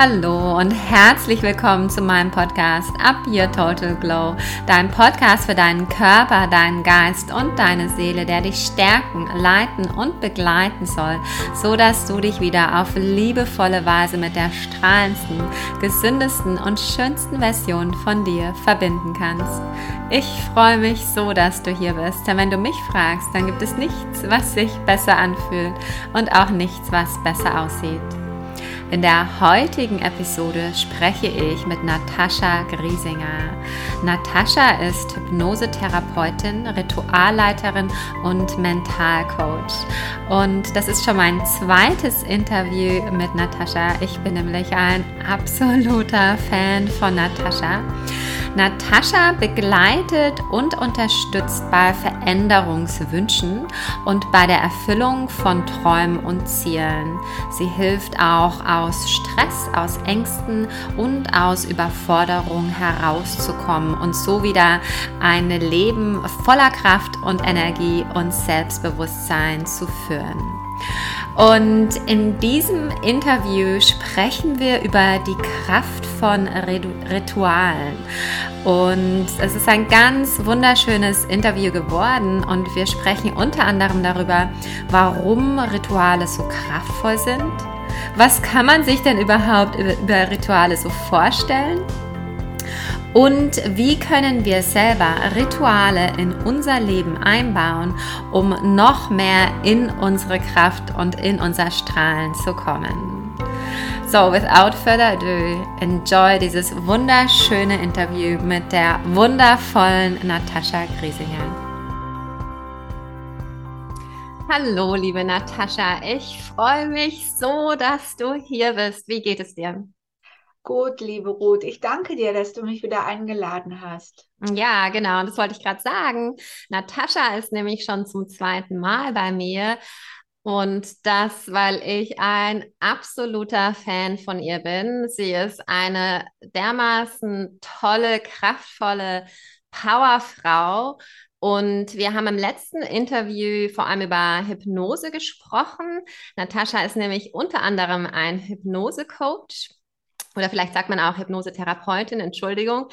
Hallo und herzlich willkommen zu meinem Podcast Up Your Total Glow, dein Podcast für deinen Körper, deinen Geist und deine Seele, der dich stärken, leiten und begleiten soll, so dass du dich wieder auf liebevolle Weise mit der strahlendsten, gesündesten und schönsten Version von dir verbinden kannst. Ich freue mich so, dass du hier bist, denn wenn du mich fragst, dann gibt es nichts, was sich besser anfühlt und auch nichts, was besser aussieht. In der heutigen Episode spreche ich mit Natascha Griesinger. Natascha ist Hypnosetherapeutin, Ritualleiterin und Mentalcoach. Und das ist schon mein zweites Interview mit Natascha. Ich bin nämlich ein absoluter Fan von Natascha. Natascha begleitet und unterstützt bei Veränderungswünschen und bei der Erfüllung von Träumen und Zielen. Sie hilft auch aus Stress, aus Ängsten und aus Überforderung herauszukommen und so wieder ein Leben voller Kraft und Energie und Selbstbewusstsein zu führen. Und in diesem Interview sprechen wir über die Kraft von Ritualen. Und es ist ein ganz wunderschönes Interview geworden und wir sprechen unter anderem darüber, warum Rituale so kraftvoll sind. Was kann man sich denn überhaupt über Rituale so vorstellen? Und wie können wir selber Rituale in unser Leben einbauen, um noch mehr in unsere Kraft und in unser Strahlen zu kommen? So, without further ado, enjoy dieses wunderschöne Interview mit der wundervollen Natascha Griesinger. Hallo, liebe Natascha, ich freue mich so, dass du hier bist. Wie geht es dir? Gut, liebe Ruth, ich danke dir, dass du mich wieder eingeladen hast. Ja, genau, das wollte ich gerade sagen. Natascha ist nämlich schon zum zweiten Mal bei mir. Und das, weil ich ein absoluter Fan von ihr bin. Sie ist eine dermaßen tolle, kraftvolle Powerfrau. Und wir haben im letzten Interview vor allem über Hypnose gesprochen. Natascha ist nämlich unter anderem ein Hypnose-Coach oder vielleicht sagt man auch Hypnosetherapeutin, Entschuldigung.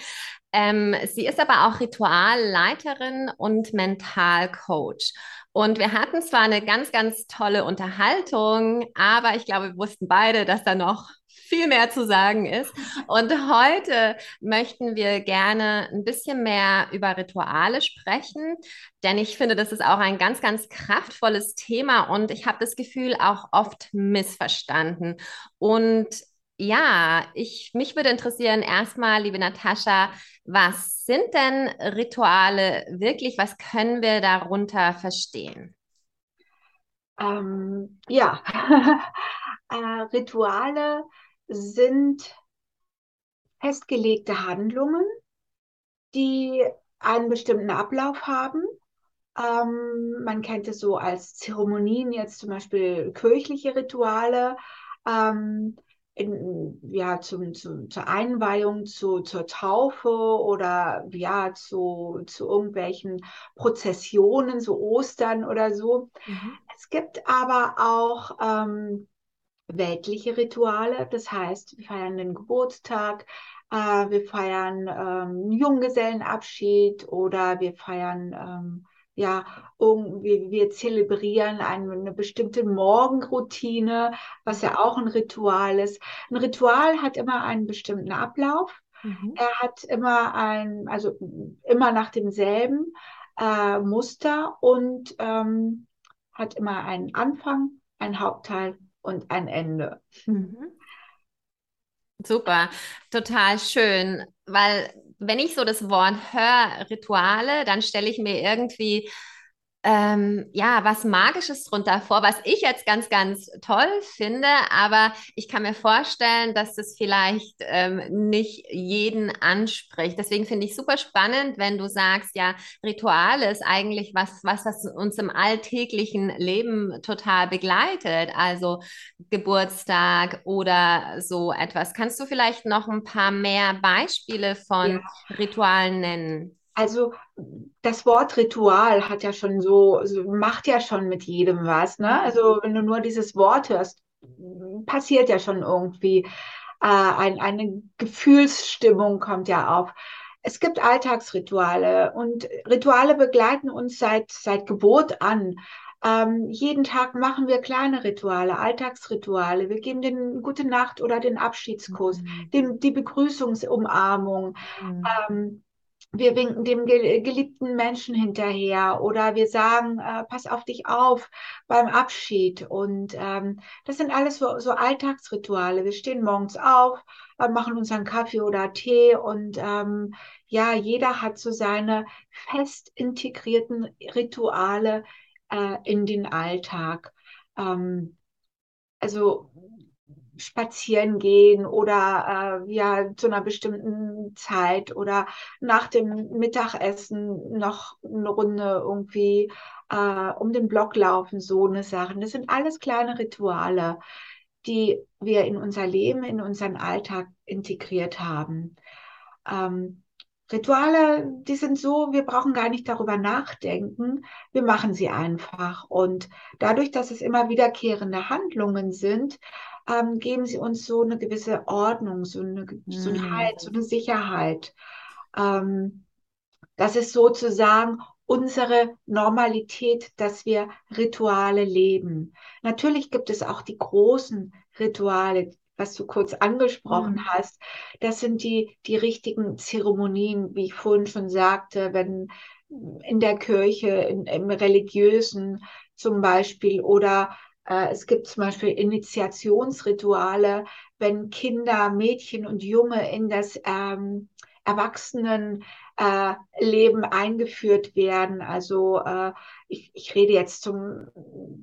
Ähm, sie ist aber auch Ritualleiterin und Mentalcoach. Und wir hatten zwar eine ganz, ganz tolle Unterhaltung, aber ich glaube, wir wussten beide, dass da noch viel mehr zu sagen ist. Und heute möchten wir gerne ein bisschen mehr über Rituale sprechen, denn ich finde, das ist auch ein ganz, ganz kraftvolles Thema und ich habe das Gefühl auch oft missverstanden. Und ja, ich, mich würde interessieren, erstmal, liebe Natascha, was sind denn Rituale wirklich? Was können wir darunter verstehen? Ähm, ja, äh, Rituale sind festgelegte Handlungen, die einen bestimmten Ablauf haben. Ähm, man kennt es so als Zeremonien, jetzt zum Beispiel kirchliche Rituale. Ähm, in, ja, zum, zum, zur Einweihung, zu, zur Taufe oder ja, zu, zu irgendwelchen Prozessionen, so Ostern oder so. Mhm. Es gibt aber auch ähm, weltliche Rituale, das heißt, wir feiern den Geburtstag, äh, wir feiern ähm, Junggesellenabschied oder wir feiern ähm, ja, irgendwie, wir zelebrieren eine, eine bestimmte Morgenroutine, was ja auch ein Ritual ist. Ein Ritual hat immer einen bestimmten Ablauf. Mhm. Er hat immer ein, also immer nach demselben äh, Muster und ähm, hat immer einen Anfang, ein Hauptteil und ein Ende. Mhm. Super, total schön, weil wenn ich so das Wort höre, Rituale, dann stelle ich mir irgendwie ähm, ja, was Magisches drunter vor, was ich jetzt ganz, ganz toll finde, aber ich kann mir vorstellen, dass das vielleicht ähm, nicht jeden anspricht. Deswegen finde ich super spannend, wenn du sagst, ja, Rituale ist eigentlich was, was, was uns im alltäglichen Leben total begleitet, also Geburtstag oder so etwas. Kannst du vielleicht noch ein paar mehr Beispiele von ja. Ritualen nennen? Also das Wort Ritual hat ja schon so, macht ja schon mit jedem was. Ne? Also wenn du nur dieses Wort hörst, passiert ja schon irgendwie. äh, ein, eine Gefühlsstimmung kommt ja auf. Es gibt Alltagsrituale und Rituale begleiten uns seit, seit Geburt an. Ähm, jeden Tag machen wir kleine Rituale, Alltagsrituale. Wir geben den Gute Nacht oder den Abschiedskuss, mhm. den, die Begrüßungsumarmung. Mhm. Ähm, wir winken dem geliebten Menschen hinterher oder wir sagen, äh, pass auf dich auf beim Abschied. Und ähm, das sind alles so, so Alltagsrituale. Wir stehen morgens auf, äh, machen unseren Kaffee oder Tee und ähm, ja, jeder hat so seine fest integrierten Rituale äh, in den Alltag. Ähm, also spazieren gehen oder äh, ja zu einer bestimmten Zeit oder nach dem Mittagessen noch eine Runde irgendwie äh, um den Block laufen, so eine Sachen. Das sind alles kleine Rituale, die wir in unser Leben, in unseren Alltag integriert haben. Ähm, Rituale, die sind so, wir brauchen gar nicht darüber nachdenken, wir machen sie einfach. Und dadurch, dass es immer wiederkehrende Handlungen sind, ähm, geben sie uns so eine gewisse Ordnung, so eine, so eine mhm. Halt, so eine Sicherheit. Ähm, das ist sozusagen unsere Normalität, dass wir Rituale leben. Natürlich gibt es auch die großen Rituale, was du kurz angesprochen mhm. hast. Das sind die, die richtigen Zeremonien, wie ich vorhin schon sagte, wenn in der Kirche, in, im religiösen zum Beispiel oder äh, es gibt zum Beispiel Initiationsrituale, wenn Kinder, Mädchen und Junge in das ähm, Erwachsenenleben äh, eingeführt werden. Also äh, ich, ich rede jetzt zum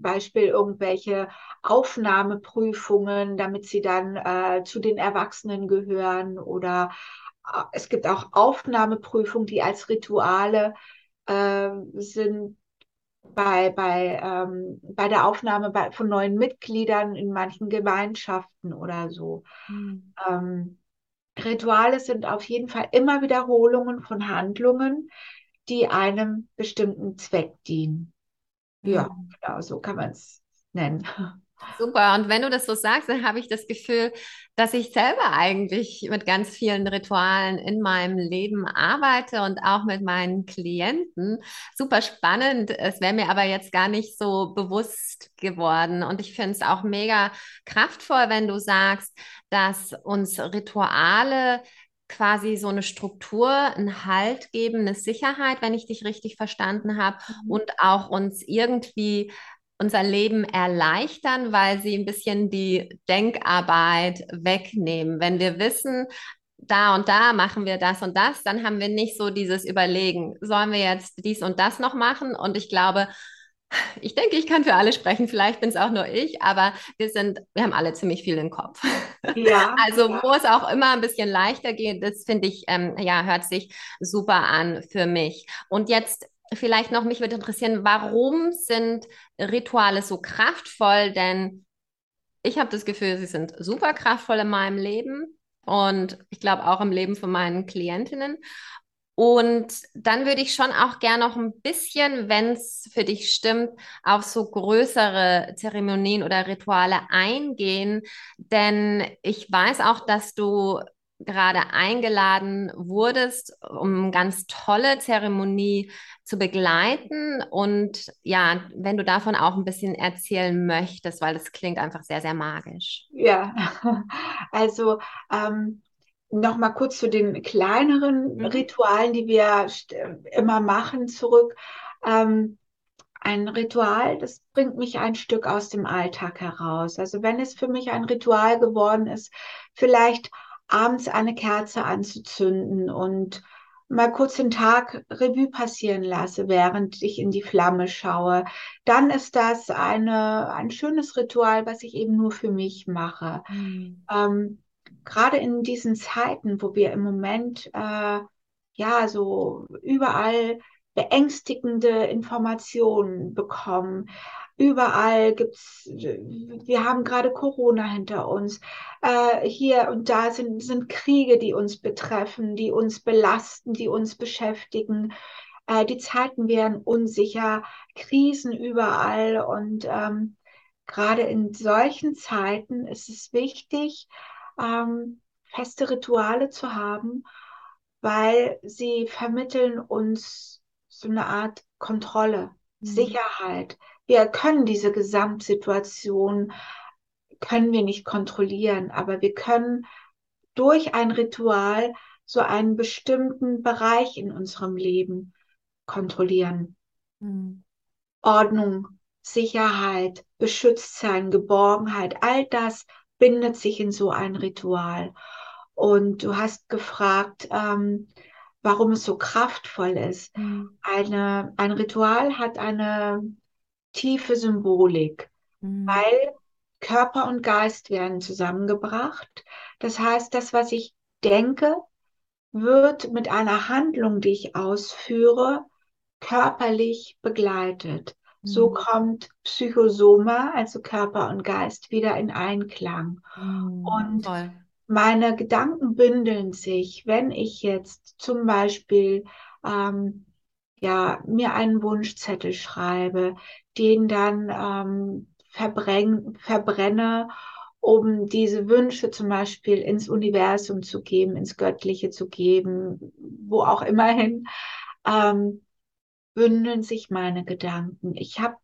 Beispiel irgendwelche Aufnahmeprüfungen, damit sie dann äh, zu den Erwachsenen gehören. Oder äh, es gibt auch Aufnahmeprüfungen, die als Rituale äh, sind bei, bei, ähm, bei der Aufnahme bei, von neuen Mitgliedern in manchen Gemeinschaften oder so. Mhm. Ähm, Rituale sind auf jeden Fall immer Wiederholungen von Handlungen, die einem bestimmten Zweck dienen. Ja, mhm. genau, so kann man es nennen. Super. Und wenn du das so sagst, dann habe ich das Gefühl, dass ich selber eigentlich mit ganz vielen Ritualen in meinem Leben arbeite und auch mit meinen Klienten. Super spannend. Es wäre mir aber jetzt gar nicht so bewusst geworden. Und ich finde es auch mega kraftvoll, wenn du sagst, dass uns Rituale quasi so eine Struktur, einen Halt geben, eine Sicherheit, wenn ich dich richtig verstanden habe, mhm. und auch uns irgendwie unser Leben erleichtern, weil sie ein bisschen die Denkarbeit wegnehmen. Wenn wir wissen, da und da machen wir das und das, dann haben wir nicht so dieses Überlegen, sollen wir jetzt dies und das noch machen? Und ich glaube, ich denke, ich kann für alle sprechen, vielleicht bin es auch nur ich, aber wir sind, wir haben alle ziemlich viel im Kopf. Ja. Also wo es auch immer ein bisschen leichter geht, das finde ich, ähm, ja, hört sich super an für mich. Und jetzt vielleicht noch, mich würde interessieren, warum sind Rituale so kraftvoll? Denn ich habe das Gefühl, sie sind super kraftvoll in meinem Leben und ich glaube auch im Leben von meinen Klientinnen. Und dann würde ich schon auch gerne noch ein bisschen, wenn es für dich stimmt, auf so größere Zeremonien oder Rituale eingehen. Denn ich weiß auch, dass du gerade eingeladen wurdest, um eine ganz tolle Zeremonie zu begleiten. Und ja, wenn du davon auch ein bisschen erzählen möchtest, weil das klingt einfach sehr, sehr magisch. Ja, also ähm, noch mal kurz zu den kleineren mhm. Ritualen, die wir immer machen, zurück. Ähm, ein Ritual, das bringt mich ein Stück aus dem Alltag heraus. Also wenn es für mich ein Ritual geworden ist, vielleicht abends eine Kerze anzuzünden und mal kurz den Tag Revue passieren lasse, während ich in die Flamme schaue, dann ist das eine, ein schönes Ritual, was ich eben nur für mich mache. Mhm. Ähm, Gerade in diesen Zeiten, wo wir im Moment äh, ja so überall beängstigende Informationen bekommen, Überall gibt's, wir haben gerade Corona hinter uns. Äh, hier und da sind, sind Kriege, die uns betreffen, die uns belasten, die uns beschäftigen. Äh, die Zeiten werden unsicher, Krisen überall. Und ähm, gerade in solchen Zeiten ist es wichtig, ähm, feste Rituale zu haben, weil sie vermitteln uns so eine Art Kontrolle, mhm. Sicherheit. Wir können diese Gesamtsituation, können wir nicht kontrollieren, aber wir können durch ein Ritual so einen bestimmten Bereich in unserem Leben kontrollieren. Mhm. Ordnung, Sicherheit, Beschütztsein, Geborgenheit, all das bindet sich in so ein Ritual. Und du hast gefragt, ähm, warum es so kraftvoll ist. Mhm. Eine, ein Ritual hat eine tiefe Symbolik, mhm. weil Körper und Geist werden zusammengebracht. Das heißt, das, was ich denke, wird mit einer Handlung, die ich ausführe, körperlich begleitet. So mhm. kommt Psychosoma, also Körper und Geist, wieder in Einklang. Mhm, und toll. meine Gedanken bündeln sich, wenn ich jetzt zum Beispiel ähm, ja, mir einen Wunschzettel schreibe, den dann ähm, verbrenn, verbrenne, um diese Wünsche zum Beispiel ins Universum zu geben, ins Göttliche zu geben, wo auch immerhin. Ähm, bündeln sich meine Gedanken. Ich habe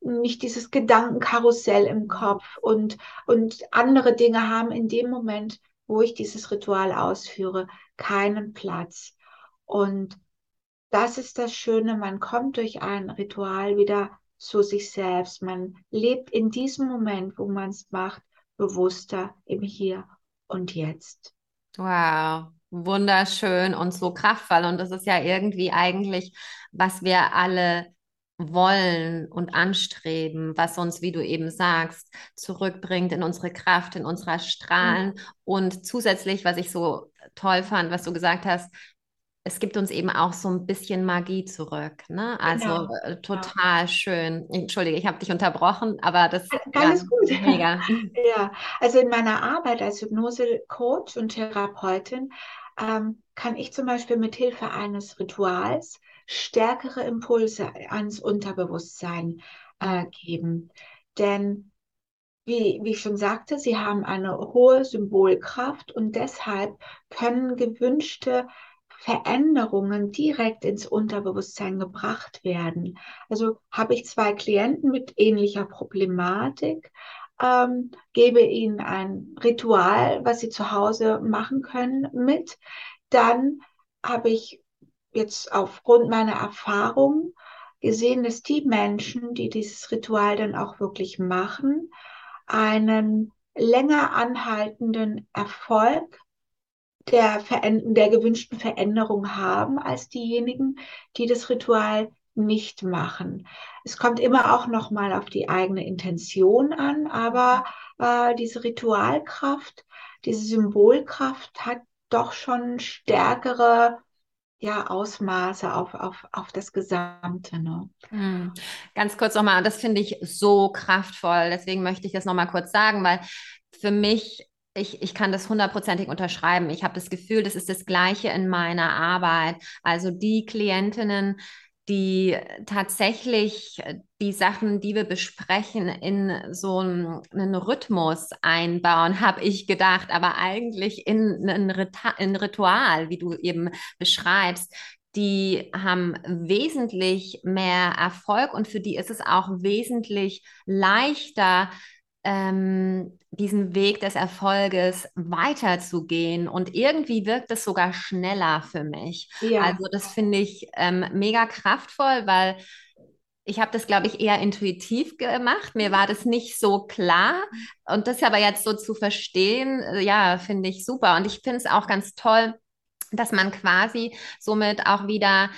nicht dieses Gedankenkarussell im Kopf und, und andere Dinge haben in dem Moment, wo ich dieses Ritual ausführe, keinen Platz. Und das ist das Schöne, man kommt durch ein Ritual wieder zu sich selbst. Man lebt in diesem Moment, wo man es macht, bewusster im Hier und Jetzt. Wow, wunderschön und so kraftvoll. Und das ist ja irgendwie eigentlich, was wir alle wollen und anstreben, was uns, wie du eben sagst, zurückbringt in unsere Kraft, in unserer Strahlen. Mhm. Und zusätzlich, was ich so toll fand, was du gesagt hast, es gibt uns eben auch so ein bisschen Magie zurück. Ne? Also genau. äh, total ja. schön. Entschuldige, ich habe dich unterbrochen, aber das ist alles ja, gut. Mega. ja, also in meiner Arbeit als Hypnose-Coach und Therapeutin ähm, kann ich zum Beispiel mit Hilfe eines Rituals stärkere Impulse ans Unterbewusstsein äh, geben. Denn wie, wie ich schon sagte, sie haben eine hohe Symbolkraft und deshalb können gewünschte Veränderungen direkt ins Unterbewusstsein gebracht werden. Also habe ich zwei Klienten mit ähnlicher Problematik, ähm, gebe ihnen ein Ritual, was sie zu Hause machen können, mit. Dann habe ich jetzt aufgrund meiner Erfahrung gesehen, dass die Menschen, die dieses Ritual dann auch wirklich machen, einen länger anhaltenden Erfolg der, der gewünschten Veränderung haben als diejenigen, die das Ritual nicht machen. Es kommt immer auch noch mal auf die eigene Intention an, aber äh, diese Ritualkraft, diese Symbolkraft hat doch schon stärkere ja, Ausmaße auf, auf, auf das Gesamte. Ne? Hm. Ganz kurz nochmal, das finde ich so kraftvoll, deswegen möchte ich das nochmal kurz sagen, weil für mich ich, ich kann das hundertprozentig unterschreiben. Ich habe das Gefühl, das ist das Gleiche in meiner Arbeit. Also die Klientinnen, die tatsächlich die Sachen, die wir besprechen, in so einen, einen Rhythmus einbauen, habe ich gedacht, aber eigentlich in ein Ritual, wie du eben beschreibst, die haben wesentlich mehr Erfolg und für die ist es auch wesentlich leichter, ähm, diesen Weg des Erfolges weiterzugehen. Und irgendwie wirkt es sogar schneller für mich. Ja. Also das finde ich ähm, mega kraftvoll, weil ich habe das, glaube ich, eher intuitiv gemacht. Mir war das nicht so klar. Und das aber jetzt so zu verstehen, äh, ja, finde ich super. Und ich finde es auch ganz toll, dass man quasi somit auch wieder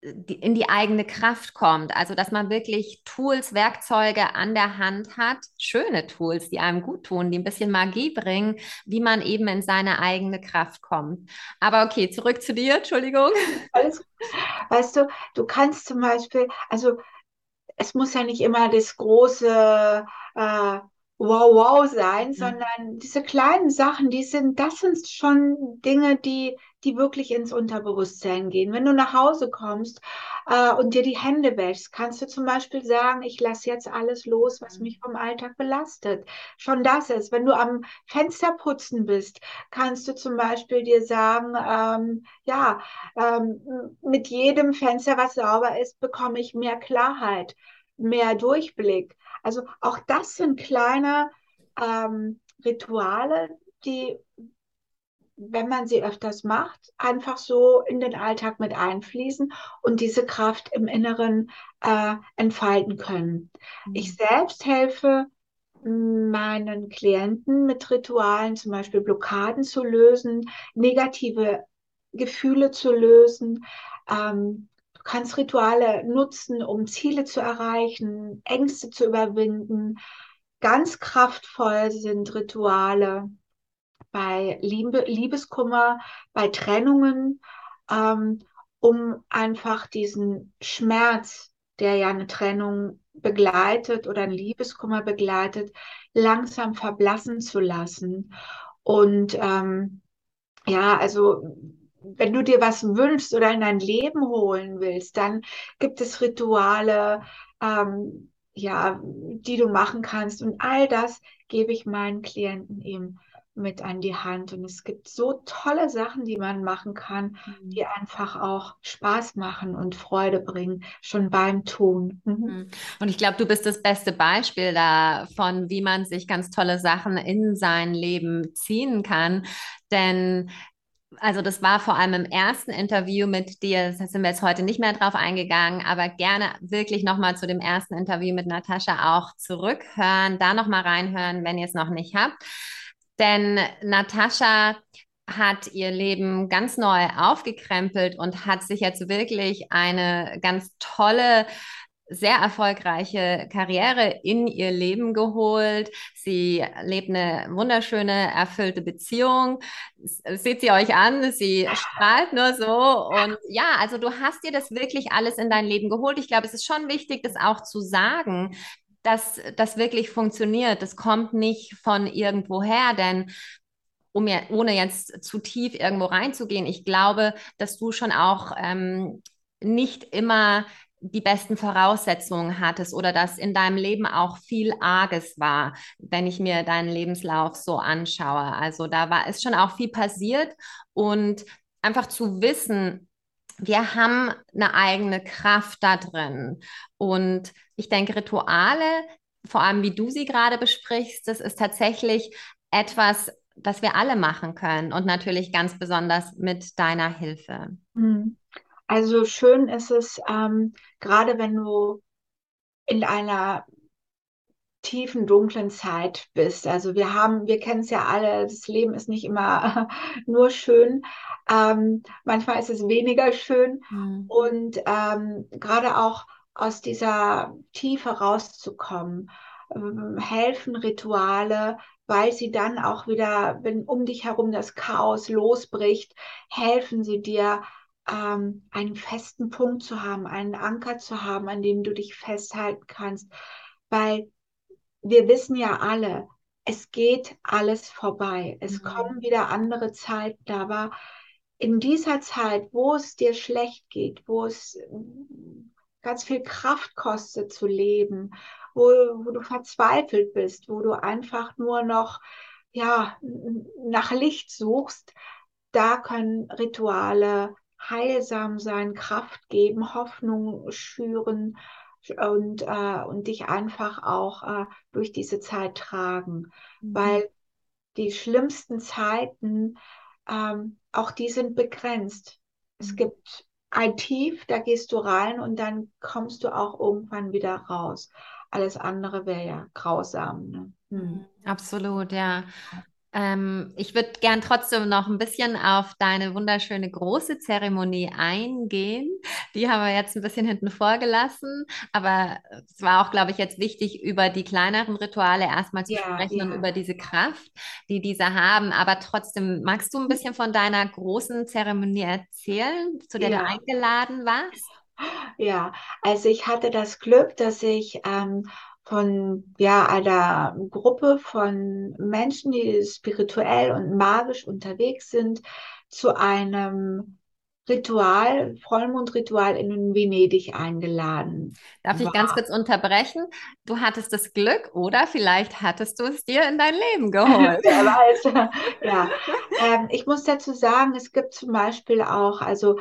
in die eigene Kraft kommt. Also, dass man wirklich Tools, Werkzeuge an der Hand hat, schöne Tools, die einem gut tun, die ein bisschen Magie bringen, wie man eben in seine eigene Kraft kommt. Aber okay, zurück zu dir, Entschuldigung. Alles, weißt du, du kannst zum Beispiel, also es muss ja nicht immer das große äh, Wow, wow sein, mhm. sondern diese kleinen Sachen, die sind, das sind schon Dinge, die die wirklich ins Unterbewusstsein gehen. Wenn du nach Hause kommst äh, und dir die Hände wäschst, kannst du zum Beispiel sagen, ich lasse jetzt alles los, was mich vom Alltag belastet. Schon das ist, wenn du am Fenster putzen bist, kannst du zum Beispiel dir sagen, ähm, ja, ähm, mit jedem Fenster, was sauber ist, bekomme ich mehr Klarheit, mehr Durchblick. Also auch das sind kleine ähm, Rituale, die wenn man sie öfters macht, einfach so in den Alltag mit einfließen und diese Kraft im Inneren äh, entfalten können. Mhm. Ich selbst helfe meinen Klienten mit Ritualen, zum Beispiel Blockaden zu lösen, negative Gefühle zu lösen. Ähm, du kannst Rituale nutzen, um Ziele zu erreichen, Ängste zu überwinden. Ganz kraftvoll sind Rituale, bei Liebe, Liebeskummer, bei Trennungen, ähm, um einfach diesen Schmerz, der ja eine Trennung begleitet oder ein Liebeskummer begleitet, langsam verblassen zu lassen. Und ähm, ja, also wenn du dir was wünschst oder in dein Leben holen willst, dann gibt es Rituale, ähm, ja, die du machen kannst. Und all das gebe ich meinen Klienten eben mit an die Hand. Und es gibt so tolle Sachen, die man machen kann, mhm. die einfach auch Spaß machen und Freude bringen, schon beim Tun. Mhm. mhm. Und ich glaube, du bist das beste Beispiel davon, wie man sich ganz tolle Sachen in sein Leben ziehen kann. Denn also das war vor allem im ersten Interview mit dir, da sind wir jetzt heute nicht mehr drauf eingegangen, aber gerne wirklich nochmal zu dem ersten Interview mit Natascha auch zurückhören, da nochmal reinhören, wenn ihr es noch nicht habt. Denn Natascha hat ihr Leben ganz neu aufgekrempelt und hat sich jetzt wirklich eine ganz tolle sehr erfolgreiche Karriere in ihr Leben geholt. Sie lebt eine wunderschöne, erfüllte Beziehung. Seht sie euch an, sie strahlt nur so. Und ja, also du hast dir das wirklich alles in dein Leben geholt. Ich glaube, es ist schon wichtig, das auch zu sagen, dass das wirklich funktioniert. Das kommt nicht von irgendwoher, denn um ja, ohne jetzt zu tief irgendwo reinzugehen, ich glaube, dass du schon auch ähm, nicht immer die besten Voraussetzungen hattest oder dass in deinem Leben auch viel Arges war, wenn ich mir deinen Lebenslauf so anschaue. Also da war es schon auch viel passiert und einfach zu wissen, wir haben eine eigene Kraft da drin. Und ich denke, Rituale, vor allem wie du sie gerade besprichst, das ist tatsächlich etwas, das wir alle machen können und natürlich ganz besonders mit deiner Hilfe. Mhm. Also schön ist es, ähm, gerade wenn du in einer tiefen, dunklen Zeit bist. Also wir haben, wir kennen es ja alle, das Leben ist nicht immer nur schön. Ähm, manchmal ist es weniger schön. Mhm. Und ähm, gerade auch aus dieser Tiefe rauszukommen, ähm, helfen Rituale, weil sie dann auch wieder, wenn um dich herum das Chaos losbricht, helfen sie dir, ähm, einen festen Punkt zu haben, einen Anker zu haben, an dem du dich festhalten kannst. Weil wir wissen ja alle, es geht alles vorbei. Es mhm. kommen wieder andere Zeiten, aber in dieser Zeit, wo es dir schlecht geht, wo es ganz viel Kraft kostet zu leben, wo, wo du verzweifelt bist, wo du einfach nur noch ja, nach Licht suchst, da können Rituale heilsam sein, Kraft geben, Hoffnung schüren und, äh, und dich einfach auch äh, durch diese Zeit tragen. Mhm. Weil die schlimmsten Zeiten, ähm, auch die sind begrenzt. Es mhm. gibt ein Tief, da gehst du rein und dann kommst du auch irgendwann wieder raus. Alles andere wäre ja grausam. Ne? Hm. Absolut, ja. Ähm, ich würde gern trotzdem noch ein bisschen auf deine wunderschöne große Zeremonie eingehen. Die haben wir jetzt ein bisschen hinten vorgelassen, aber es war auch, glaube ich, jetzt wichtig, über die kleineren Rituale erstmal zu ja, sprechen ja. und über diese Kraft, die diese haben. Aber trotzdem, magst du ein bisschen von deiner großen Zeremonie erzählen, zu der ja. du eingeladen warst? Ja, also ich hatte das Glück, dass ich ähm, von ja, einer Gruppe von Menschen, die spirituell und magisch unterwegs sind, zu einem Ritual, Vollmondritual in Venedig eingeladen. Darf ich ganz kurz unterbrechen? Du hattest das Glück oder vielleicht hattest du es dir in dein Leben geholt. Wer weiß. ja. Ähm, ich muss dazu sagen, es gibt zum Beispiel auch, also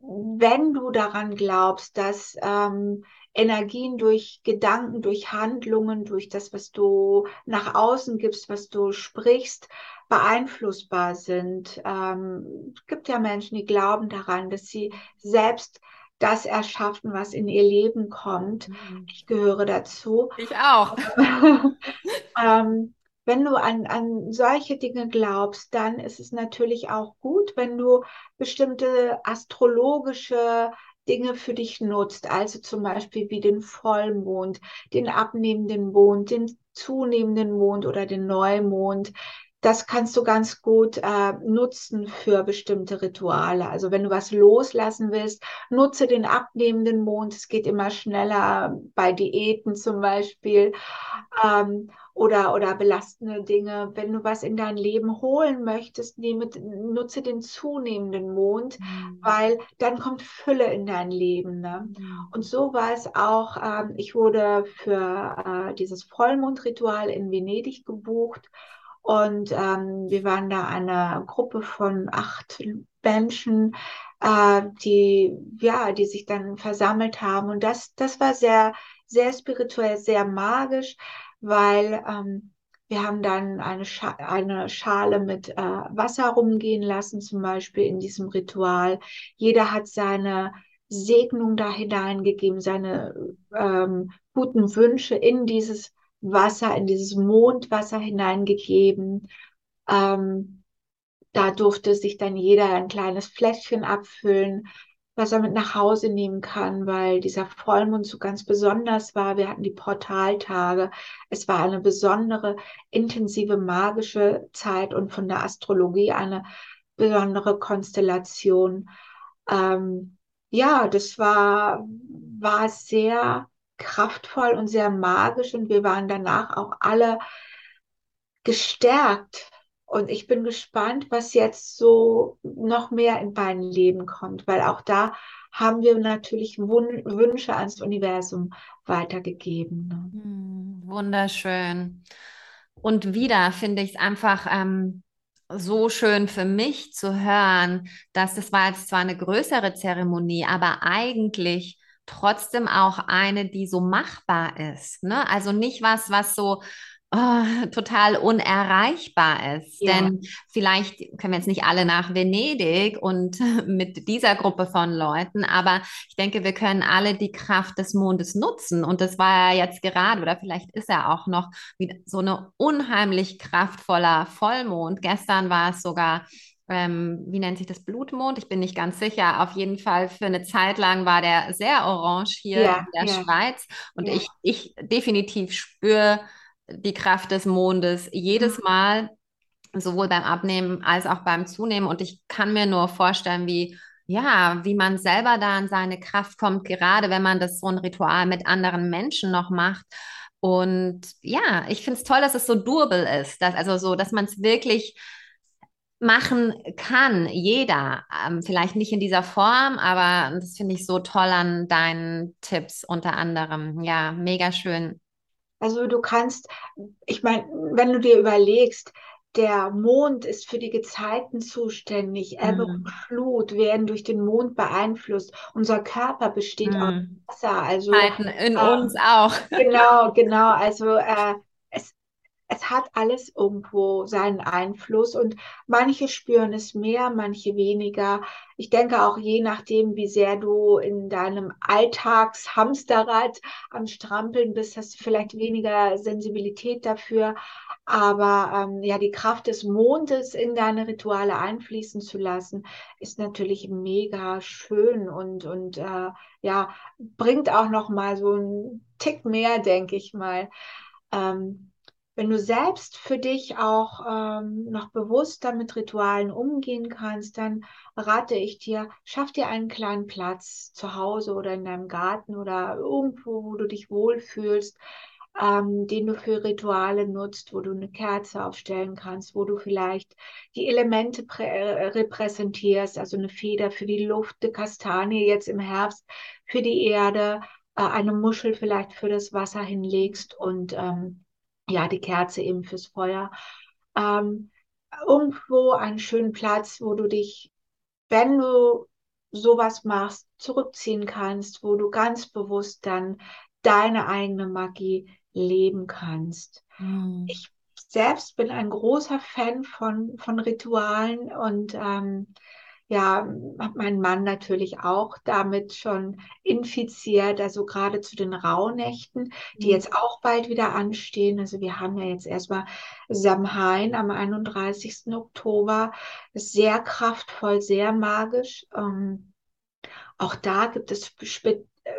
wenn du daran glaubst, dass ähm, Energien durch Gedanken, durch Handlungen, durch das, was du nach außen gibst, was du sprichst, beeinflussbar sind. Ähm, es gibt ja Menschen, die glauben daran, dass sie selbst das erschaffen, was in ihr Leben kommt. Mhm. Ich gehöre dazu. Ich auch. ähm, wenn du an, an solche Dinge glaubst, dann ist es natürlich auch gut, wenn du bestimmte astrologische Dinge für dich nutzt, also zum Beispiel wie den Vollmond, den abnehmenden Mond, den zunehmenden Mond oder den Neumond. Das kannst du ganz gut äh, nutzen für bestimmte Rituale. Also wenn du was loslassen willst, nutze den abnehmenden Mond. Es geht immer schneller bei Diäten zum Beispiel. Ähm, oder, oder belastende Dinge. Wenn du was in dein Leben holen möchtest, nehme, nutze den zunehmenden Mond, mhm. weil dann kommt Fülle in dein Leben. Ne? Mhm. Und so war es auch, ähm, ich wurde für äh, dieses Vollmondritual in Venedig gebucht. Und ähm, wir waren da eine Gruppe von acht Menschen, äh, die, ja, die sich dann versammelt haben. Und das, das war sehr, sehr spirituell, sehr magisch weil ähm, wir haben dann eine, Scha eine Schale mit äh, Wasser rumgehen lassen, zum Beispiel in diesem Ritual. Jeder hat seine Segnung da hineingegeben, seine ähm, guten Wünsche in dieses Wasser, in dieses Mondwasser hineingegeben. Ähm, da durfte sich dann jeder ein kleines Fläschchen abfüllen was er mit nach Hause nehmen kann, weil dieser Vollmond so ganz besonders war. Wir hatten die Portaltage. Es war eine besondere, intensive, magische Zeit und von der Astrologie eine besondere Konstellation. Ähm, ja, das war, war sehr kraftvoll und sehr magisch und wir waren danach auch alle gestärkt und ich bin gespannt, was jetzt so noch mehr in mein Leben kommt, weil auch da haben wir natürlich Wun Wünsche ans Universum weitergegeben. Ne? Hm, wunderschön. Und wieder finde ich es einfach ähm, so schön für mich zu hören, dass das war jetzt zwar eine größere Zeremonie, aber eigentlich trotzdem auch eine, die so machbar ist. Ne? Also nicht was, was so oh, total unerreichbar ist. Ja. Denn vielleicht können wir jetzt nicht alle nach Venedig und mit dieser Gruppe von Leuten, aber ich denke, wir können alle die Kraft des Mondes nutzen. Und das war ja jetzt gerade, oder vielleicht ist er auch noch wie so eine unheimlich kraftvoller Vollmond. Gestern war es sogar ähm, wie nennt sich das, Blutmond? Ich bin nicht ganz sicher. Auf jeden Fall für eine Zeit lang war der sehr orange hier ja, in der ja. Schweiz. Und ja. ich, ich definitiv spüre die Kraft des Mondes jedes mhm. Mal, sowohl beim Abnehmen als auch beim Zunehmen. Und ich kann mir nur vorstellen, wie ja, wie man selber da in seine Kraft kommt, gerade wenn man das so ein Ritual mit anderen Menschen noch macht. Und ja, ich finde es toll, dass es so durable ist, dass, also so, dass man es wirklich machen kann, jeder. Ähm, vielleicht nicht in dieser Form, aber das finde ich so toll an deinen Tipps unter anderem. Ja, mega schön. Also du kannst, ich meine, wenn du dir überlegst, der Mond ist für die Gezeiten zuständig. Ebbe mm. und Flut werden durch den Mond beeinflusst. Unser Körper besteht mm. aus Wasser. Also in äh, uns auch. Genau, genau. Also äh, es hat alles irgendwo seinen Einfluss und manche spüren es mehr, manche weniger. Ich denke auch je nachdem, wie sehr du in deinem Alltagshamsterrad am Strampeln bist, hast du vielleicht weniger Sensibilität dafür. Aber ähm, ja, die Kraft des Mondes in deine Rituale einfließen zu lassen, ist natürlich mega schön und, und äh, ja, bringt auch noch mal so einen Tick mehr, denke ich mal. Ähm, wenn du selbst für dich auch ähm, noch bewusster mit Ritualen umgehen kannst, dann rate ich dir, schaff dir einen kleinen Platz zu Hause oder in deinem Garten oder irgendwo, wo du dich wohlfühlst. ähm, den du für Rituale nutzt, wo du eine Kerze aufstellen kannst, wo du vielleicht die Elemente äh, repräsentierst, also eine Feder für die Luft, eine Kastanie jetzt im Herbst für die Erde, äh, eine Muschel vielleicht für das Wasser hinlegst und ähm, ja, die Kerze eben fürs Feuer. Ähm, irgendwo einen schönen Platz, wo du dich, wenn du sowas machst, zurückziehen kannst, wo du ganz bewusst dann deine eigene Magie leben kannst. Mhm. Ich selbst bin ein großer Fan von, von Ritualen und ähm, ja, habe meinen Mann natürlich auch damit schon infiziert, also gerade zu den Rauhnächten, die mhm. jetzt auch bald wieder anstehen. Also wir haben ja jetzt erstmal Samhain am 31. Oktober, sehr kraftvoll, sehr magisch. Ähm, auch da gibt es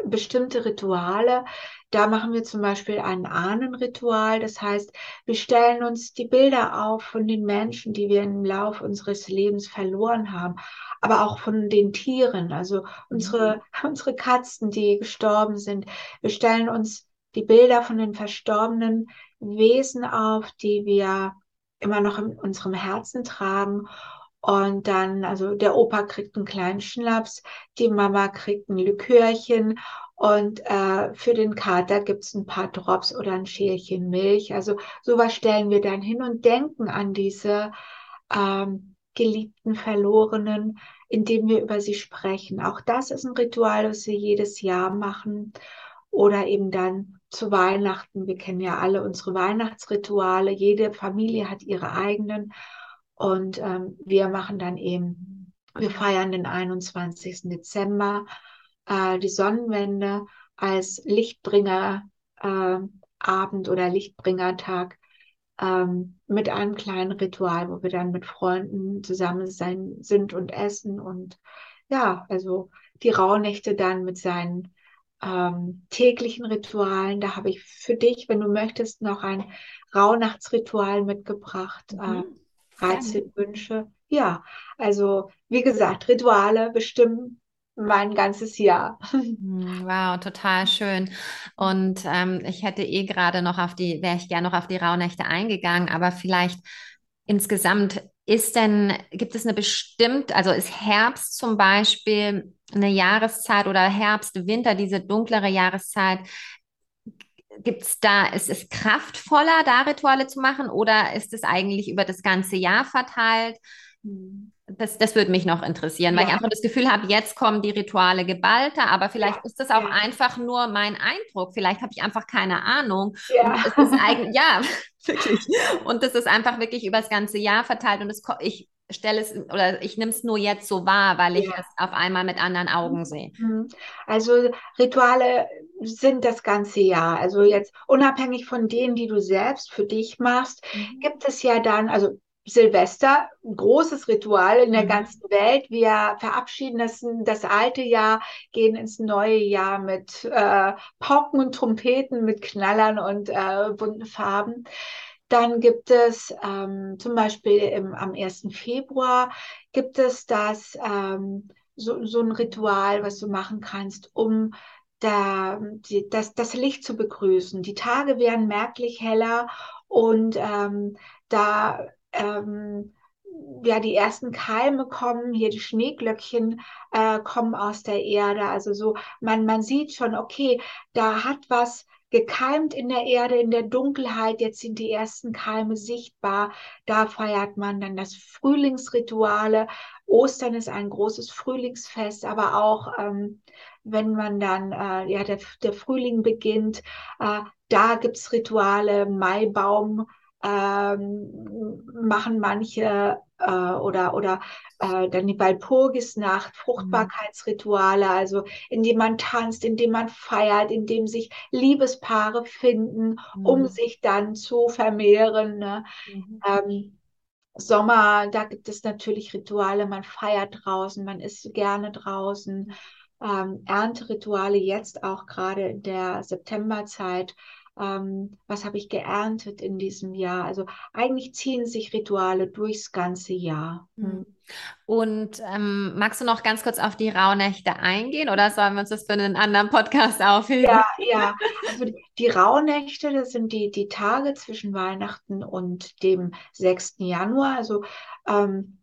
bestimmte Rituale. Da machen wir zum Beispiel ein Ahnenritual. Das heißt, wir stellen uns die Bilder auf von den Menschen, die wir im Laufe unseres Lebens verloren haben, aber auch von den Tieren, also unsere, mhm. unsere Katzen, die gestorben sind. Wir stellen uns die Bilder von den verstorbenen Wesen auf, die wir immer noch in unserem Herzen tragen und dann, also der Opa kriegt einen kleinen Schnaps, die Mama kriegt ein Likörchen und äh, für den Kater gibt's ein paar Drops oder ein Schälchen Milch. Also sowas stellen wir dann hin und denken an diese ähm, geliebten Verlorenen, indem wir über sie sprechen. Auch das ist ein Ritual, das wir jedes Jahr machen. Oder eben dann zu Weihnachten. Wir kennen ja alle unsere Weihnachtsrituale. Jede Familie hat ihre eigenen. Und ähm, wir machen dann eben, wir feiern den 21. Dezember, äh, die Sonnenwende als Lichtbringer äh, Abend oder Lichtbringertag ähm, mit einem kleinen Ritual, wo wir dann mit Freunden zusammen sein, sind und essen und ja, also die Rauhnächte dann mit seinen ähm, täglichen Ritualen. Da habe ich für dich, wenn du möchtest, noch ein Rauhnachtsritual mitgebracht. Mhm. Äh, Reize, Wünsche. Ja, also wie gesagt, Rituale bestimmen mein ganzes Jahr. Hm, wow, total schön. Und ähm, ich hätte eh gerade noch auf die, wäre ich gerne noch auf die Rauhnächte eingegangen, aber vielleicht insgesamt ist denn, gibt es eine bestimmte, also ist Herbst zum Beispiel eine Jahreszeit oder Herbst, Winter, diese dunklere Jahreszeit, gibt es da, ist es kraftvoller, da Rituale zu machen oder ist es eigentlich über das ganze Jahr verteilt? Das, das würde mich noch interessieren, weil ja. ich einfach das Gefühl habe, jetzt kommen die Rituale geballter, aber vielleicht ja. ist das auch ja. einfach nur mein Eindruck. Vielleicht habe ich einfach keine Ahnung. Ja, und es ist eigentlich, ja, wirklich. Und das ist einfach wirklich über das ganze Jahr verteilt und es, ich stelle es oder ich nehme es nur jetzt so wahr, weil ich es auf einmal mit anderen Augen sehe. Mhm. Also Rituale sind das ganze Jahr. Also jetzt unabhängig von denen, die du selbst für dich machst, mhm. gibt es ja dann, also Silvester, ein großes Ritual in der mhm. ganzen Welt. Wir verabschieden das, das alte Jahr, gehen ins neue Jahr mit äh, Pauken und Trompeten, mit Knallern und äh, bunten Farben. Dann gibt es ähm, zum Beispiel im, am 1. Februar gibt es das ähm, so, so ein Ritual, was du machen kannst, um da, die, das, das Licht zu begrüßen. Die Tage werden merklich heller und ähm, da ähm, ja, die ersten Keime kommen, hier die Schneeglöckchen äh, kommen aus der Erde. Also so, man, man sieht schon, okay, da hat was gekeimt in der Erde, in der Dunkelheit. Jetzt sind die ersten Keime sichtbar. Da feiert man dann das Frühlingsrituale. Ostern ist ein großes Frühlingsfest, aber auch ähm, wenn man dann, äh, ja, der, der Frühling beginnt, äh, da gibt's Rituale, Maibaum ähm, machen manche äh, oder, oder äh, dann die Walpurgisnacht, Fruchtbarkeitsrituale, also indem man tanzt, indem man feiert, indem sich Liebespaare finden, mhm. um sich dann zu vermehren. Ne? Mhm. Ähm, Sommer, da gibt es natürlich Rituale, man feiert draußen, man ist gerne draußen. Ähm, Ernterituale jetzt auch gerade in der Septemberzeit ähm, was habe ich geerntet in diesem Jahr. Also eigentlich ziehen sich Rituale durchs ganze Jahr. Hm. Und ähm, magst du noch ganz kurz auf die Rauhnächte eingehen oder sollen wir uns das für einen anderen Podcast aufheben? Ja, ja. Also die, die Rauhnächte, das sind die, die Tage zwischen Weihnachten und dem 6. Januar. Also ähm,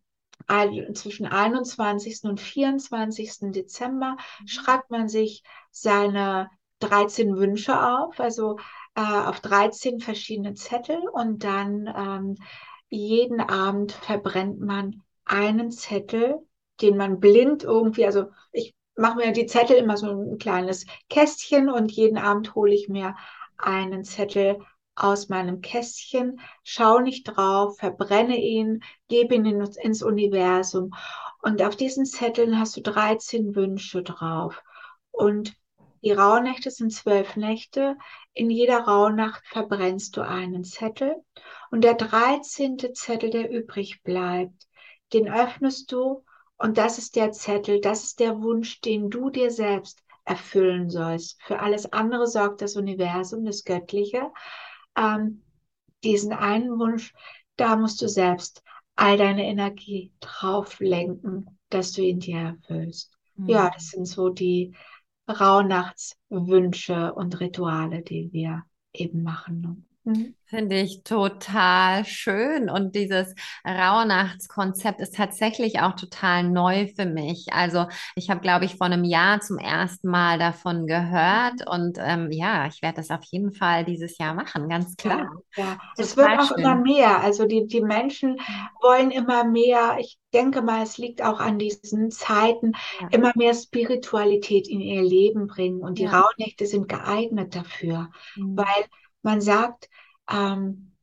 zwischen 21. und 24. Dezember mhm. schreibt man sich seine 13 Wünsche auf, also äh, auf 13 verschiedene Zettel und dann ähm, jeden Abend verbrennt man einen Zettel, den man blind irgendwie, also ich mache mir die Zettel immer so ein kleines Kästchen und jeden Abend hole ich mir einen Zettel aus meinem Kästchen, schaue nicht drauf, verbrenne ihn, gebe ihn ins Universum. Und auf diesen Zetteln hast du 13 Wünsche drauf. Und die Rauhnächte sind zwölf Nächte. In jeder Rauhnacht verbrennst du einen Zettel. Und der 13. Zettel, der übrig bleibt, den öffnest du. Und das ist der Zettel, das ist der Wunsch, den du dir selbst erfüllen sollst. Für alles andere sorgt das Universum, das Göttliche ähm, diesen einen Wunsch, da musst du selbst all deine Energie drauf lenken, dass du ihn dir erfüllst. Mhm. Ja, das sind so die Rauhnachtswünsche und Rituale, die wir eben machen. Mhm. Finde ich total schön. Und dieses Rauhnachtskonzept ist tatsächlich auch total neu für mich. Also ich habe, glaube ich, vor einem Jahr zum ersten Mal davon gehört. Mhm. Und ähm, ja, ich werde das auf jeden Fall dieses Jahr machen, ganz klar. Ja, ja. es wird auch schön. immer mehr. Also die, die Menschen mhm. wollen immer mehr. Ich denke mal, es liegt auch an diesen Zeiten, ja. immer mehr Spiritualität in ihr Leben bringen. Und die ja. Rauhnächte sind geeignet dafür, mhm. weil man sagt, ähm,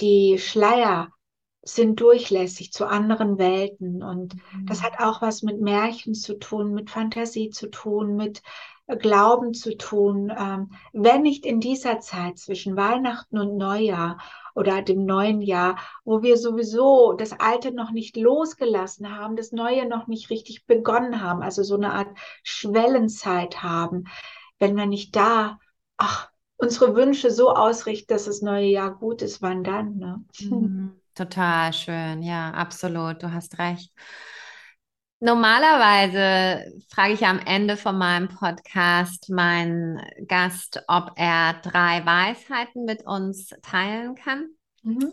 die Schleier sind durchlässig zu anderen Welten und mhm. das hat auch was mit Märchen zu tun, mit Fantasie zu tun, mit äh, Glauben zu tun. Ähm, wenn nicht in dieser Zeit zwischen Weihnachten und Neujahr oder dem neuen Jahr, wo wir sowieso das Alte noch nicht losgelassen haben, das Neue noch nicht richtig begonnen haben, also so eine Art Schwellenzeit haben, wenn wir nicht da, ach, unsere Wünsche so ausrichten, dass das neue Jahr gut ist, wann dann? Ne? Mhm. Total schön, ja, absolut, du hast recht. Normalerweise frage ich am Ende von meinem Podcast meinen Gast, ob er drei Weisheiten mit uns teilen kann. Mhm.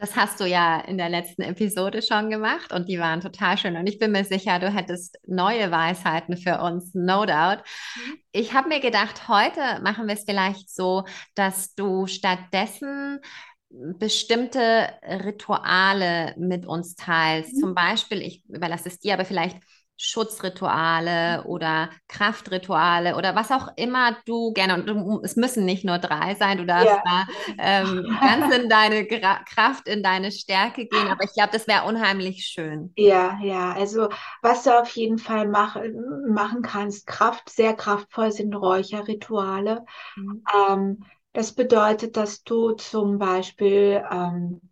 Das hast du ja in der letzten Episode schon gemacht und die waren total schön. Und ich bin mir sicher, du hättest neue Weisheiten für uns, no doubt. Mhm. Ich habe mir gedacht, heute machen wir es vielleicht so, dass du stattdessen bestimmte Rituale mit uns teilst. Mhm. Zum Beispiel, ich überlasse es dir, aber vielleicht Schutzrituale mhm. oder Kraftrituale oder was auch immer du gerne, und du, es müssen nicht nur drei sein, du darfst ja. da ähm, ganz in deine Gra Kraft, in deine Stärke gehen, aber ich glaube, das wäre unheimlich schön. Ja, ja, also was du auf jeden Fall mach, machen kannst, Kraft, sehr kraftvoll sind Räucherrituale. Mhm. Ähm, das bedeutet, dass du zum Beispiel ähm,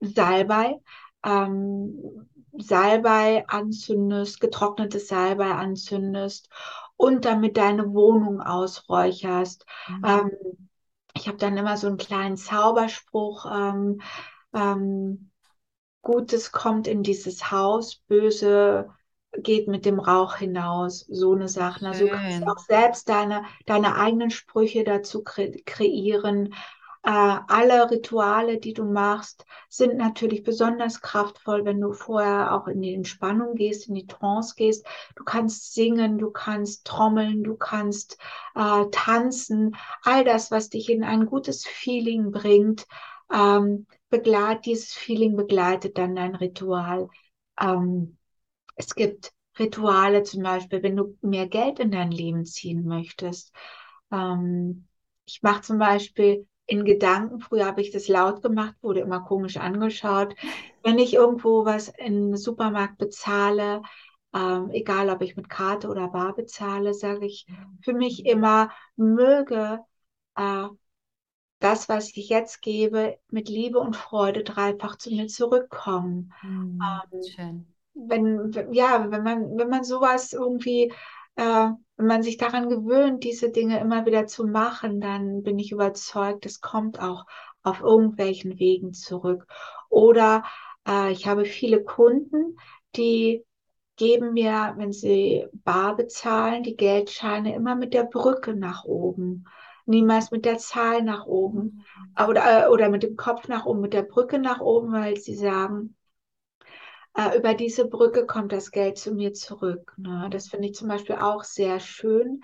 Salbei, ähm, Salbei anzündest, getrocknetes Salbei anzündest und damit deine Wohnung ausräucherst. Mhm. Ähm, ich habe dann immer so einen kleinen Zauberspruch. Ähm, ähm, Gutes kommt in dieses Haus, Böse geht mit dem Rauch hinaus, so eine Sache. Also du kannst auch selbst deine, deine eigenen Sprüche dazu kre kreieren. Äh, alle Rituale, die du machst, sind natürlich besonders kraftvoll, wenn du vorher auch in die Entspannung gehst, in die Trance gehst. Du kannst singen, du kannst trommeln, du kannst äh, tanzen. All das, was dich in ein gutes Feeling bringt, ähm, begleitet, dieses Feeling begleitet dann dein Ritual. Ähm, es gibt Rituale zum Beispiel, wenn du mehr Geld in dein Leben ziehen möchtest. Ähm, ich mache zum Beispiel in Gedanken, früher habe ich das laut gemacht, wurde immer komisch angeschaut. Wenn ich irgendwo was im Supermarkt bezahle, ähm, egal ob ich mit Karte oder Bar bezahle, sage ich für mich immer, möge äh, das, was ich jetzt gebe, mit Liebe und Freude dreifach zu mir zurückkommen. Mhm, ähm, schön. Wenn, ja, wenn man, wenn man sowas irgendwie äh, wenn man sich daran gewöhnt, diese Dinge immer wieder zu machen, dann bin ich überzeugt, es kommt auch auf irgendwelchen Wegen zurück. Oder äh, ich habe viele Kunden, die geben mir, wenn sie bar bezahlen, die Geldscheine immer mit der Brücke nach oben. Niemals mit der Zahl nach oben mhm. oder, äh, oder mit dem Kopf nach oben, mit der Brücke nach oben, weil sie sagen, äh, über diese Brücke kommt das Geld zu mir zurück. Ne? Das finde ich zum Beispiel auch sehr schön,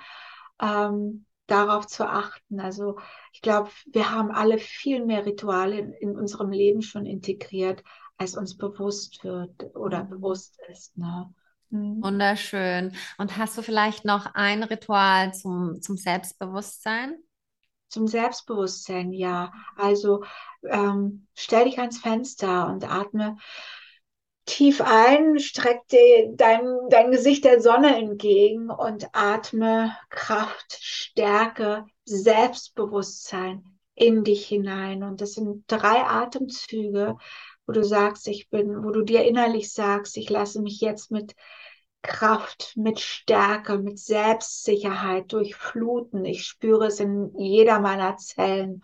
ähm, darauf zu achten. Also ich glaube, wir haben alle viel mehr Rituale in, in, unserem Leben schon integriert, als uns bewusst wird oder mhm. bewusst ist. Ne? Mhm. Wunderschön. Und hast du vielleicht noch ein Ritual zum, zum Selbstbewusstsein? Zum Selbstbewusstsein, ja. Also ähm, stell dich ans Fenster und atme tief ein, streck dein, dein Gesicht der Sonne entgegen und atme Kraft, Stärke, Selbstbewusstsein in dich hinein. Und das sind drei Atemzüge, wo du sagst, ich bin, wo du dir innerlich sagst, ich lasse mich jetzt mit Kraft, mit Stärke, mit Selbstsicherheit durchfluten. Ich spüre es in jeder meiner Zellen.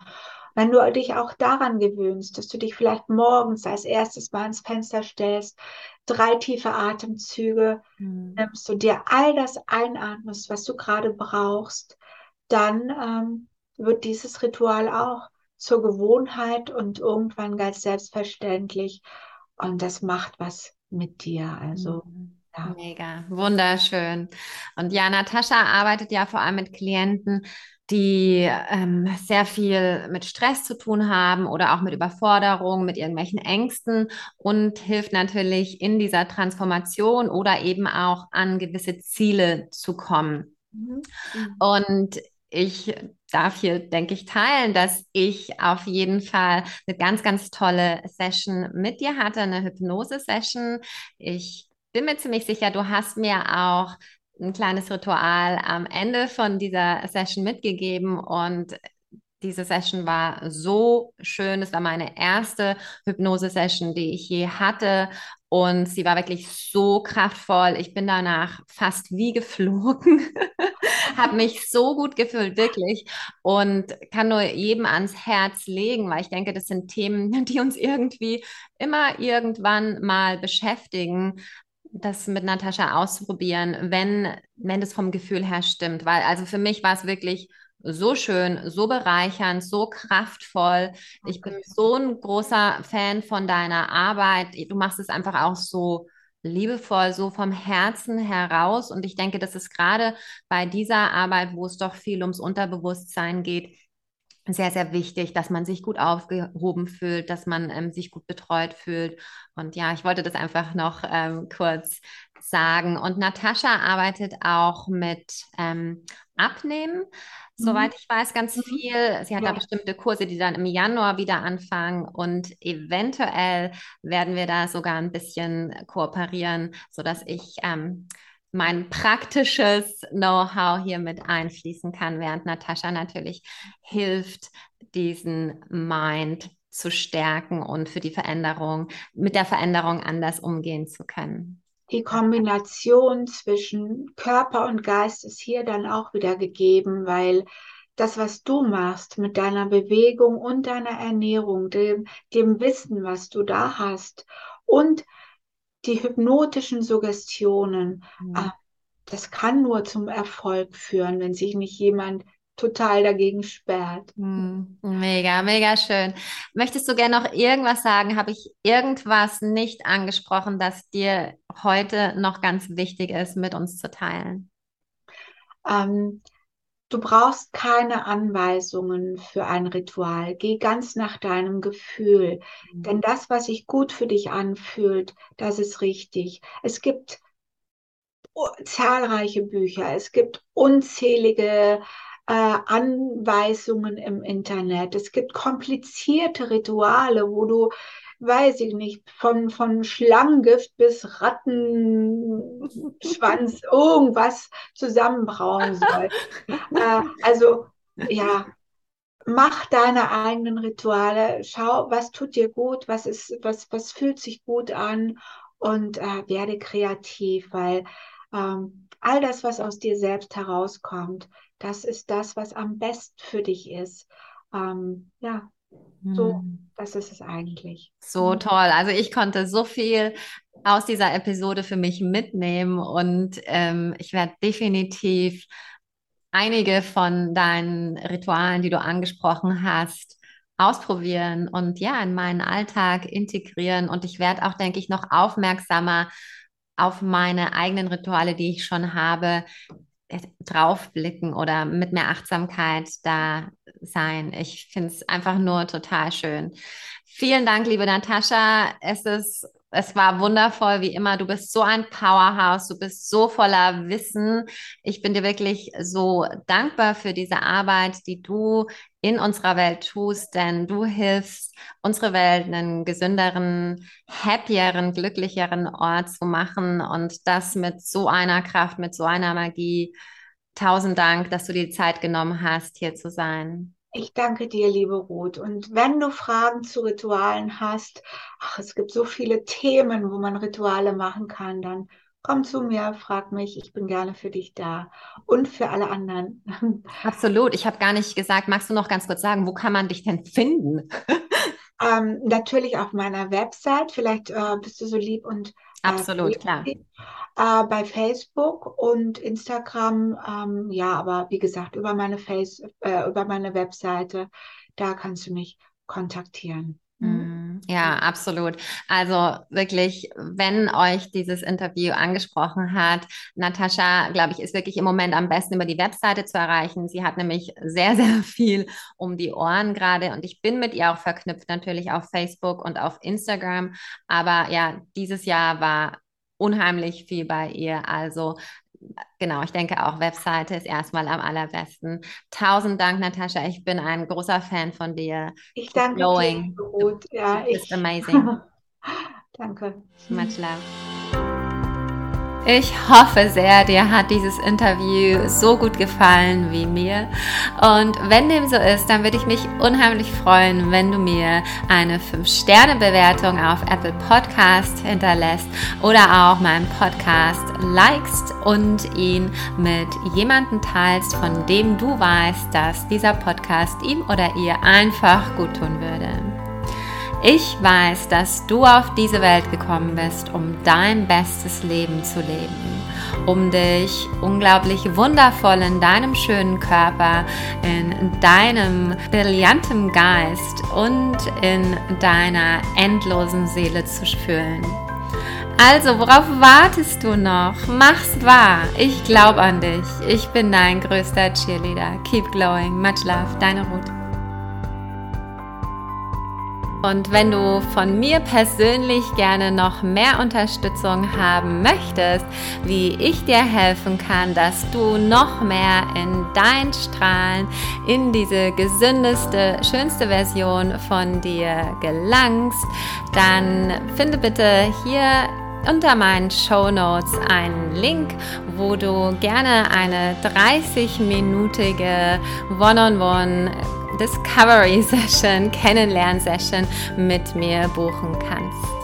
Wenn du dich auch daran gewöhnst, dass du dich vielleicht morgens als erstes mal ins Fenster stellst, drei tiefe Atemzüge mhm. nimmst und dir all das einatmest, was du gerade brauchst, dann ähm, wird dieses Ritual auch zur Gewohnheit und irgendwann ganz selbstverständlich. Und das macht was mit dir. Also. Mhm. Ja. Mega, wunderschön. Und ja, Natascha arbeitet ja vor allem mit Klienten, die ähm, sehr viel mit Stress zu tun haben oder auch mit Überforderung, mit irgendwelchen Ängsten und hilft natürlich in dieser Transformation oder eben auch an gewisse Ziele zu kommen. Mhm. mhm. Und ich darf hier, denke ich, teilen, dass ich auf jeden Fall eine ganz, ganz tolle Session mit dir hatte, eine Hypnose-Session. Ich bin mir ziemlich sicher, du hast mir auch ein kleines Ritual am Ende von dieser Session mitgegeben und diese Session war so schön. Es war meine erste Hypnose-Session, die ich je hatte. Und sie war wirklich so kraftvoll. Ich bin danach fast wie geflogen, habe mich so gut gefühlt, wirklich. Und kann nur jedem ans Herz legen, weil ich denke, das sind Themen, die uns irgendwie immer irgendwann mal beschäftigen das mit Natascha auszuprobieren, wenn, wenn das vom Gefühl her stimmt. Weil also für mich war es wirklich so schön, so bereichernd, so kraftvoll. Ich bin so ein großer Fan von deiner Arbeit. Du machst es einfach auch so liebevoll, so vom Herzen heraus. Und ich denke, das ist gerade bei dieser Arbeit, wo es doch viel ums Unterbewusstsein geht, sehr, sehr wichtig, dass man sich gut aufgehoben fühlt, dass man ähm, sich gut betreut fühlt. Und ja, ich wollte das einfach noch ähm, kurz sagen. Und Natascha arbeitet auch mit ähm, Abnehmen, mhm. soweit ich weiß, ganz mhm. viel. Sie hat ja. da bestimmte Kurse, die dann im Januar wieder anfangen. Und eventuell werden wir da sogar ein bisschen kooperieren, sodass ich ähm, mein praktisches Know-how hier mit einfließen kann, während Natascha natürlich hilft, diesen Mind zu stärken und für die Veränderung, mit der Veränderung anders umgehen zu können. Die Kombination zwischen Körper und Geist ist hier dann auch wieder gegeben, weil das, was du machst mit deiner Bewegung und deiner Ernährung, dem, dem Wissen, was du da hast und die hypnotischen Suggestionen, mhm. äh, das kann nur zum Erfolg führen, wenn sich nicht jemand total dagegen sperrt. Mhm. Mega, mega schön. Möchtest du gerne noch irgendwas sagen? Habe ich irgendwas nicht angesprochen, das dir heute noch ganz wichtig ist, mit uns zu teilen? Ähm, Du brauchst keine Anweisungen für ein Ritual. Geh ganz nach deinem Gefühl. Mhm. Denn das, was sich gut für dich anfühlt, das ist richtig. Es gibt zahlreiche Bücher. Es gibt unzählige äh, Anweisungen im Internet. Es gibt komplizierte Rituale, wo du weiß ich nicht, von, von Schlangengift bis Rattenschwanz irgendwas zusammenbrauen soll. äh, also ja, mach deine eigenen Rituale, schau, was tut dir gut, was ist, was, was fühlt sich gut an und äh, werde kreativ, weil ähm, all das, was aus dir selbst herauskommt, das ist das, was am besten für dich ist. Ähm, ja, so, hm. das ist es eigentlich. So hm. toll. Also ich konnte so viel aus dieser Episode für mich mitnehmen und ähm, ich werde definitiv einige von deinen Ritualen, die du angesprochen hast, ausprobieren und ja, in meinen Alltag integrieren. Und ich werde auch, denke ich, noch aufmerksamer auf meine eigenen Rituale, die ich schon habe, draufblicken oder mit mehr Achtsamkeit da sein. Ich finde es einfach nur total schön. Vielen Dank, liebe Natascha. Es ist es war wundervoll, wie immer. Du bist so ein Powerhouse, du bist so voller Wissen. Ich bin dir wirklich so dankbar für diese Arbeit, die du in unserer Welt tust, denn du hilfst, unsere Welt einen gesünderen, happieren, glücklicheren Ort zu machen und das mit so einer Kraft, mit so einer Magie. Tausend Dank, dass du dir die Zeit genommen hast, hier zu sein. Ich danke dir, liebe Ruth. Und wenn du Fragen zu Ritualen hast, ach, es gibt so viele Themen, wo man Rituale machen kann, dann komm zu mir, frag mich, ich bin gerne für dich da und für alle anderen. Absolut. Ich habe gar nicht gesagt, magst du noch ganz kurz sagen, wo kann man dich denn finden? ähm, natürlich auf meiner Website. Vielleicht äh, bist du so lieb und äh, Absolut, klar äh, bei Facebook und Instagram, ähm, ja, aber wie gesagt, über meine Face, äh, über meine Webseite, da kannst du mich kontaktieren. Mhm. Ja, absolut. Also wirklich, wenn euch dieses Interview angesprochen hat, Natascha, glaube ich, ist wirklich im Moment am besten über die Webseite zu erreichen. Sie hat nämlich sehr, sehr viel um die Ohren gerade und ich bin mit ihr auch verknüpft natürlich auf Facebook und auf Instagram. Aber ja, dieses Jahr war unheimlich viel bei ihr. Also genau, ich denke auch Webseite ist erstmal am allerbesten. Tausend Dank, Natascha. Ich bin ein großer Fan von dir. Ich danke Glowing. dir. Gut. Ja, du bist ich. amazing. danke. Much love. Ich hoffe sehr, dir hat dieses Interview so gut gefallen wie mir. Und wenn dem so ist, dann würde ich mich unheimlich freuen, wenn du mir eine 5-Sterne-Bewertung auf Apple Podcast hinterlässt oder auch meinen Podcast likest und ihn mit jemandem teilst, von dem du weißt, dass dieser Podcast ihm oder ihr einfach gut tun würde. Ich weiß, dass du auf diese Welt gekommen bist, um dein bestes Leben zu leben, um dich unglaublich wundervoll in deinem schönen Körper, in deinem brillanten Geist und in deiner endlosen Seele zu fühlen. Also, worauf wartest du noch? Mach's wahr. Ich glaube an dich. Ich bin dein größter Cheerleader. Keep glowing. Much love. Deine Ruth. Und wenn du von mir persönlich gerne noch mehr Unterstützung haben möchtest, wie ich dir helfen kann, dass du noch mehr in dein Strahlen, in diese gesündeste, schönste Version von dir gelangst, dann finde bitte hier unter meinen Show Notes einen Link, wo du gerne eine 30-minütige One-on-One Discovery Session, Kennenlern Session mit mir buchen kannst.